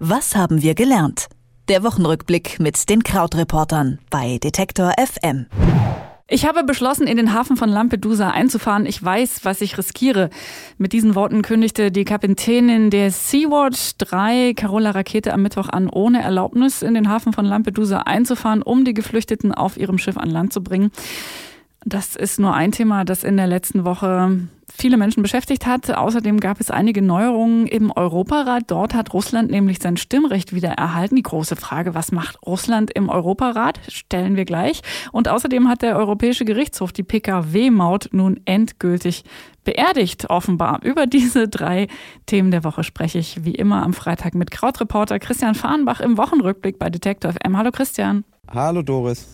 Was haben wir gelernt? Der Wochenrückblick mit den Krautreportern bei Detektor FM. Ich habe beschlossen, in den Hafen von Lampedusa einzufahren. Ich weiß, was ich riskiere. Mit diesen Worten kündigte die Kapitänin der Sea-Watch 3, Carola Rakete, am Mittwoch an, ohne Erlaubnis in den Hafen von Lampedusa einzufahren, um die Geflüchteten auf ihrem Schiff an Land zu bringen. Das ist nur ein Thema, das in der letzten Woche viele Menschen beschäftigt hat. Außerdem gab es einige Neuerungen im Europarat. Dort hat Russland nämlich sein Stimmrecht wieder erhalten. Die große Frage, was macht Russland im Europarat, stellen wir gleich. Und außerdem hat der Europäische Gerichtshof die Pkw-Maut nun endgültig beerdigt, offenbar. Über diese drei Themen der Woche spreche ich wie immer am Freitag mit Krautreporter Christian Fahrenbach im Wochenrückblick bei Detektor FM. Hallo Christian. Hallo Doris.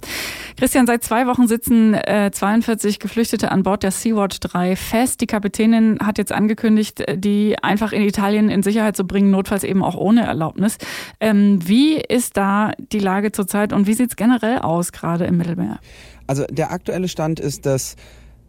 Christian, seit zwei Wochen sitzen äh, 42 Geflüchtete an Bord der Sea-Watch 3 fest. Die Kapitänin hat jetzt angekündigt, äh, die einfach in Italien in Sicherheit zu bringen, notfalls eben auch ohne Erlaubnis. Ähm, wie ist da die Lage zurzeit und wie sieht es generell aus, gerade im Mittelmeer? Also der aktuelle Stand ist, dass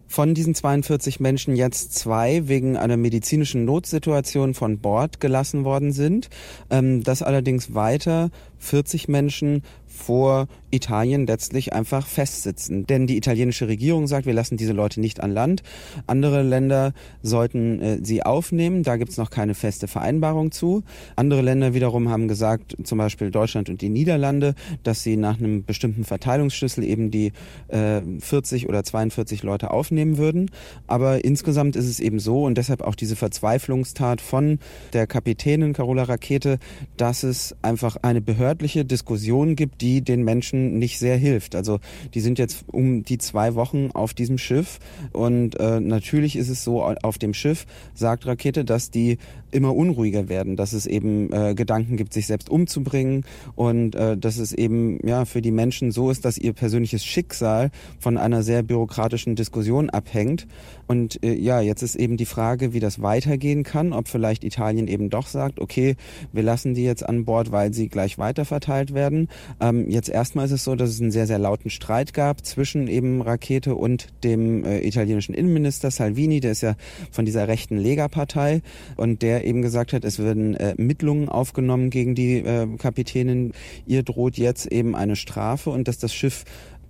von diesen 42 Menschen jetzt zwei wegen einer medizinischen Notsituation von Bord gelassen worden sind. Ähm, dass allerdings weiter 40 Menschen vor Italien letztlich einfach festsitzen. Denn die italienische Regierung sagt, wir lassen diese Leute nicht an Land. Andere Länder sollten äh, sie aufnehmen. Da gibt es noch keine feste Vereinbarung zu. Andere Länder wiederum haben gesagt, zum Beispiel Deutschland und die Niederlande, dass sie nach einem bestimmten Verteilungsschlüssel eben die äh, 40 oder 42 Leute aufnehmen würden. Aber insgesamt ist es eben so und deshalb auch diese Verzweiflungstat von der Kapitänin Carola Rakete, dass es einfach eine behördliche Diskussion gibt, die den Menschen nicht sehr hilft. Also die sind jetzt um die zwei Wochen auf diesem Schiff und äh, natürlich ist es so auf dem Schiff, sagt Rakete, dass die immer unruhiger werden, dass es eben äh, Gedanken gibt, sich selbst umzubringen und äh, dass es eben ja für die Menschen so ist, dass ihr persönliches Schicksal von einer sehr bürokratischen Diskussion abhängt. Und äh, ja, jetzt ist eben die Frage, wie das weitergehen kann, ob vielleicht Italien eben doch sagt, okay, wir lassen die jetzt an Bord, weil sie gleich weiterverteilt werden. Ähm, jetzt erstmal ist es so, dass es einen sehr, sehr lauten Streit gab zwischen eben Rakete und dem äh, italienischen Innenminister Salvini, der ist ja von dieser rechten Lega-Partei und der eben gesagt hat, es werden äh, Ermittlungen aufgenommen gegen die äh, Kapitänin. Ihr droht jetzt eben eine Strafe und dass das Schiff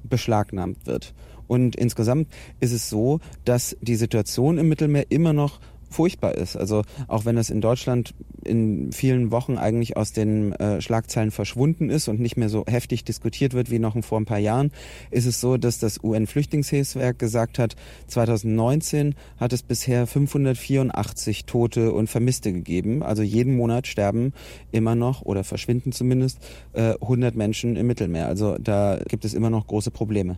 beschlagnahmt wird. Und insgesamt ist es so, dass die Situation im Mittelmeer immer noch furchtbar ist. Also auch wenn es in Deutschland in vielen Wochen eigentlich aus den äh, Schlagzeilen verschwunden ist und nicht mehr so heftig diskutiert wird wie noch vor ein paar Jahren, ist es so, dass das UN-Flüchtlingshilfswerk gesagt hat, 2019 hat es bisher 584 Tote und Vermisste gegeben. Also jeden Monat sterben immer noch oder verschwinden zumindest äh, 100 Menschen im Mittelmeer. Also da gibt es immer noch große Probleme.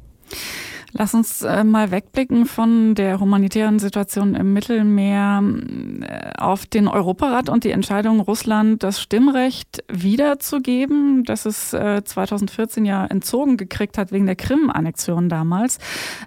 Lass uns äh, mal wegblicken von der humanitären Situation im Mittelmeer äh, auf den Europarat und die Entscheidung, Russland das Stimmrecht wiederzugeben, das es äh, 2014 ja entzogen gekriegt hat wegen der Krim-Annexion damals.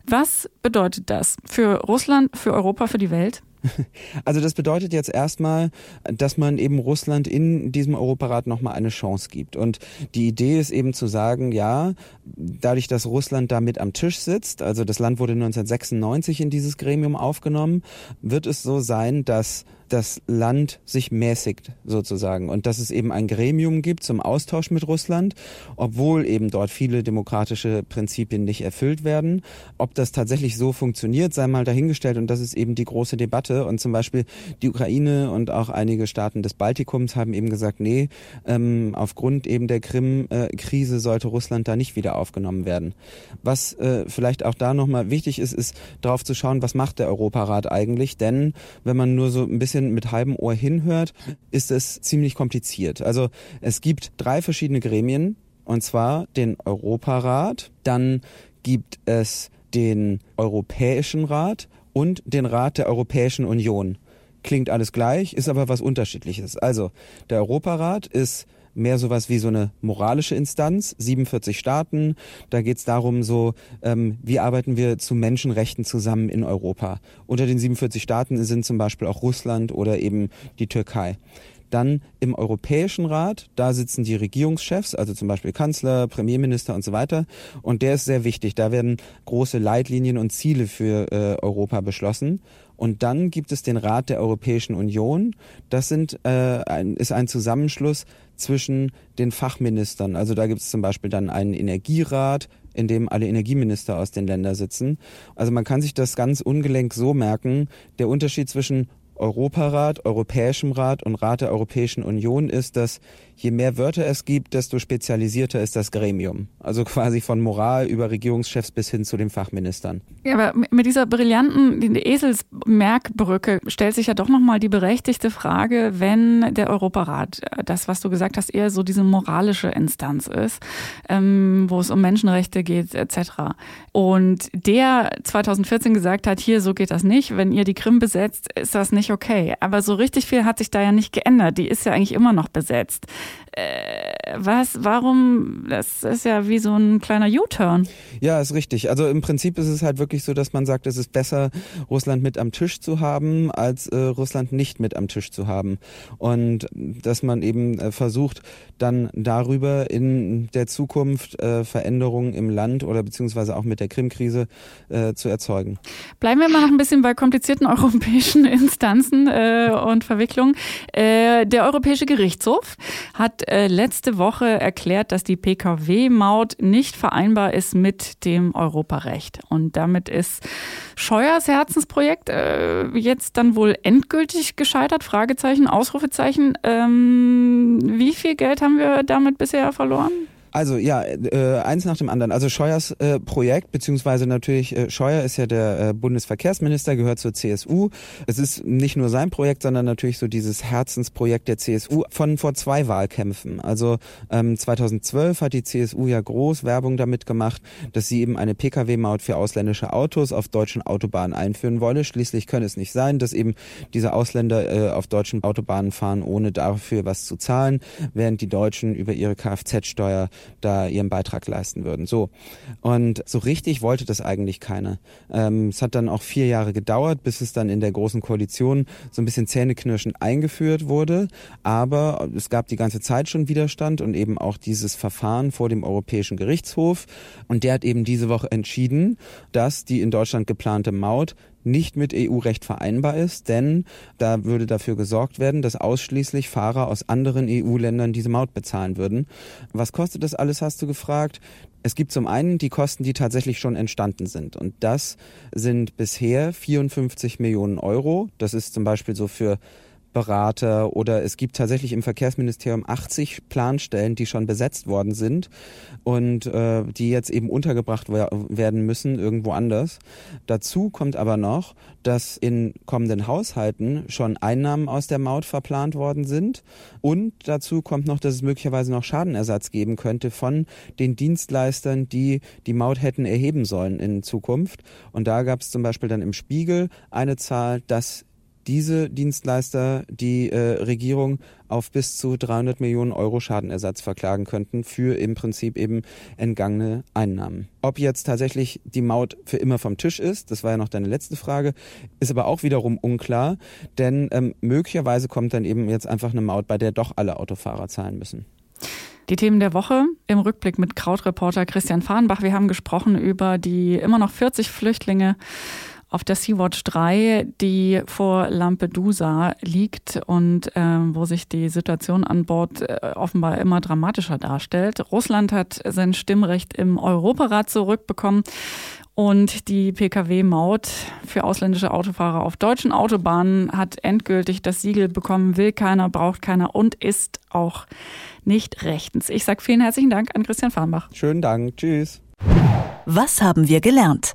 Was bedeutet das für Russland, für Europa, für die Welt? Also das bedeutet jetzt erstmal, dass man eben Russland in diesem Europarat nochmal eine Chance gibt. Und die Idee ist eben zu sagen, ja, dadurch, dass Russland da mit am Tisch sitzt, also das Land wurde 1996 in dieses Gremium aufgenommen, wird es so sein, dass das Land sich mäßigt sozusagen und dass es eben ein Gremium gibt zum Austausch mit Russland, obwohl eben dort viele demokratische Prinzipien nicht erfüllt werden. Ob das tatsächlich so funktioniert, sei mal dahingestellt und das ist eben die große Debatte und zum Beispiel die Ukraine und auch einige Staaten des Baltikums haben eben gesagt, nee, ähm, aufgrund eben der Krim-Krise sollte Russland da nicht wieder aufgenommen werden. Was äh, vielleicht auch da nochmal wichtig ist, ist darauf zu schauen, was macht der Europarat eigentlich, denn wenn man nur so ein bisschen bisschen mit halbem Ohr hinhört, ist es ziemlich kompliziert. Also es gibt drei verschiedene Gremien, und zwar den Europarat, dann gibt es den Europäischen Rat und den Rat der Europäischen Union. Klingt alles gleich, ist aber was Unterschiedliches. Also der Europarat ist mehr sowas wie so eine moralische Instanz, 47 Staaten. Da geht es darum, so ähm, wie arbeiten wir zu Menschenrechten zusammen in Europa. Unter den 47 Staaten sind zum Beispiel auch Russland oder eben die Türkei. Dann im Europäischen Rat, da sitzen die Regierungschefs, also zum Beispiel Kanzler, Premierminister und so weiter. Und der ist sehr wichtig. Da werden große Leitlinien und Ziele für äh, Europa beschlossen. Und dann gibt es den Rat der Europäischen Union. Das sind, äh, ein, ist ein Zusammenschluss zwischen den Fachministern. Also da gibt es zum Beispiel dann einen Energierat, in dem alle Energieminister aus den Ländern sitzen. Also man kann sich das ganz ungelenk so merken, der Unterschied zwischen Europarat, Europäischem Rat und Rat der Europäischen Union ist, dass je mehr Wörter es gibt, desto spezialisierter ist das Gremium. Also quasi von Moral über Regierungschefs bis hin zu den Fachministern. Ja, aber mit dieser brillanten Eselsmerkbrücke stellt sich ja doch nochmal die berechtigte Frage, wenn der Europarat, äh, das, was du gesagt hast, eher so diese moralische Instanz ist, ähm, wo es um Menschenrechte geht, etc. Und der 2014 gesagt hat, hier, so geht das nicht, wenn ihr die Krim besetzt, ist das nicht okay. Aber so richtig viel hat sich da ja nicht geändert. Die ist ja eigentlich immer noch besetzt. Äh, was, warum, das ist ja wie so ein kleiner U-Turn. Ja, ist richtig. Also im Prinzip ist es halt wirklich so, dass man sagt, es ist besser, Russland mit am Tisch zu haben, als äh, Russland nicht mit am Tisch zu haben. Und dass man eben äh, versucht, dann darüber in der Zukunft äh, Veränderungen im Land oder beziehungsweise auch mit der Krim-Krise äh, zu erzeugen. Bleiben wir mal noch ein bisschen bei komplizierten europäischen Instanzen äh, und Verwicklungen. Äh, der Europäische Gerichtshof hat letzte Woche erklärt, dass die Pkw-Maut nicht vereinbar ist mit dem Europarecht. Und damit ist Scheuers Herzensprojekt äh, jetzt dann wohl endgültig gescheitert? Fragezeichen, Ausrufezeichen. Ähm, wie viel Geld haben wir damit bisher verloren? Also ja, äh, eins nach dem anderen. Also Scheuers äh, Projekt, beziehungsweise natürlich, äh, Scheuer ist ja der äh, Bundesverkehrsminister, gehört zur CSU. Es ist nicht nur sein Projekt, sondern natürlich so dieses Herzensprojekt der CSU von vor zwei Wahlkämpfen. Also ähm, 2012 hat die CSU ja groß Werbung damit gemacht, dass sie eben eine Pkw-Maut für ausländische Autos auf deutschen Autobahnen einführen wolle. Schließlich könne es nicht sein, dass eben diese Ausländer äh, auf deutschen Autobahnen fahren, ohne dafür was zu zahlen, während die Deutschen über ihre Kfz-Steuer da ihren Beitrag leisten würden. So. Und so richtig wollte das eigentlich keiner. Ähm, es hat dann auch vier Jahre gedauert, bis es dann in der Großen Koalition so ein bisschen zähneknirschend eingeführt wurde. Aber es gab die ganze Zeit schon Widerstand und eben auch dieses Verfahren vor dem Europäischen Gerichtshof. Und der hat eben diese Woche entschieden, dass die in Deutschland geplante Maut nicht mit EU-Recht vereinbar ist, denn da würde dafür gesorgt werden, dass ausschließlich Fahrer aus anderen EU-Ländern diese Maut bezahlen würden. Was kostet das alles, hast du gefragt? Es gibt zum einen die Kosten, die tatsächlich schon entstanden sind. Und das sind bisher 54 Millionen Euro. Das ist zum Beispiel so für Berater oder es gibt tatsächlich im Verkehrsministerium 80 Planstellen, die schon besetzt worden sind und äh, die jetzt eben untergebracht werden müssen irgendwo anders. Dazu kommt aber noch, dass in kommenden Haushalten schon Einnahmen aus der Maut verplant worden sind und dazu kommt noch, dass es möglicherweise noch Schadenersatz geben könnte von den Dienstleistern, die die Maut hätten erheben sollen in Zukunft. Und da gab es zum Beispiel dann im Spiegel eine Zahl, dass diese Dienstleister die äh, Regierung auf bis zu 300 Millionen Euro Schadenersatz verklagen könnten für im Prinzip eben entgangene Einnahmen. Ob jetzt tatsächlich die Maut für immer vom Tisch ist, das war ja noch deine letzte Frage, ist aber auch wiederum unklar, denn ähm, möglicherweise kommt dann eben jetzt einfach eine Maut, bei der doch alle Autofahrer zahlen müssen. Die Themen der Woche im Rückblick mit Krautreporter Christian Fahrenbach. Wir haben gesprochen über die immer noch 40 Flüchtlinge auf der Sea-Watch 3, die vor Lampedusa liegt und äh, wo sich die Situation an Bord äh, offenbar immer dramatischer darstellt. Russland hat sein Stimmrecht im Europarat zurückbekommen. Und die Pkw-Maut für ausländische Autofahrer auf deutschen Autobahnen hat endgültig das Siegel bekommen, will keiner, braucht keiner und ist auch nicht rechtens. Ich sage vielen herzlichen Dank an Christian Farnbach. Schönen Dank. Tschüss. Was haben wir gelernt?